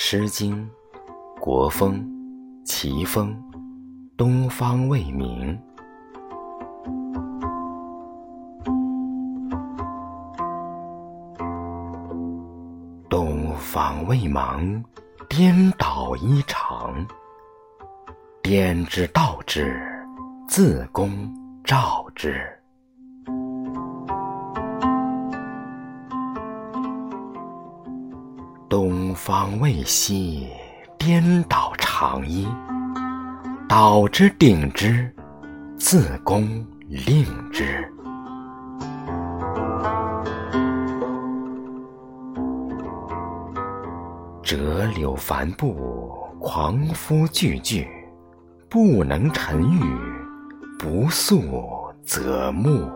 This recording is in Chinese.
诗经》国风齐风，东方未明。东方未忙，颠倒衣裳。颠之道之，自宫照之。东方未晞，颠倒长衣。导之鼎之，自宫令之。折柳繁布，狂夫句句，不能成语，不速则暮。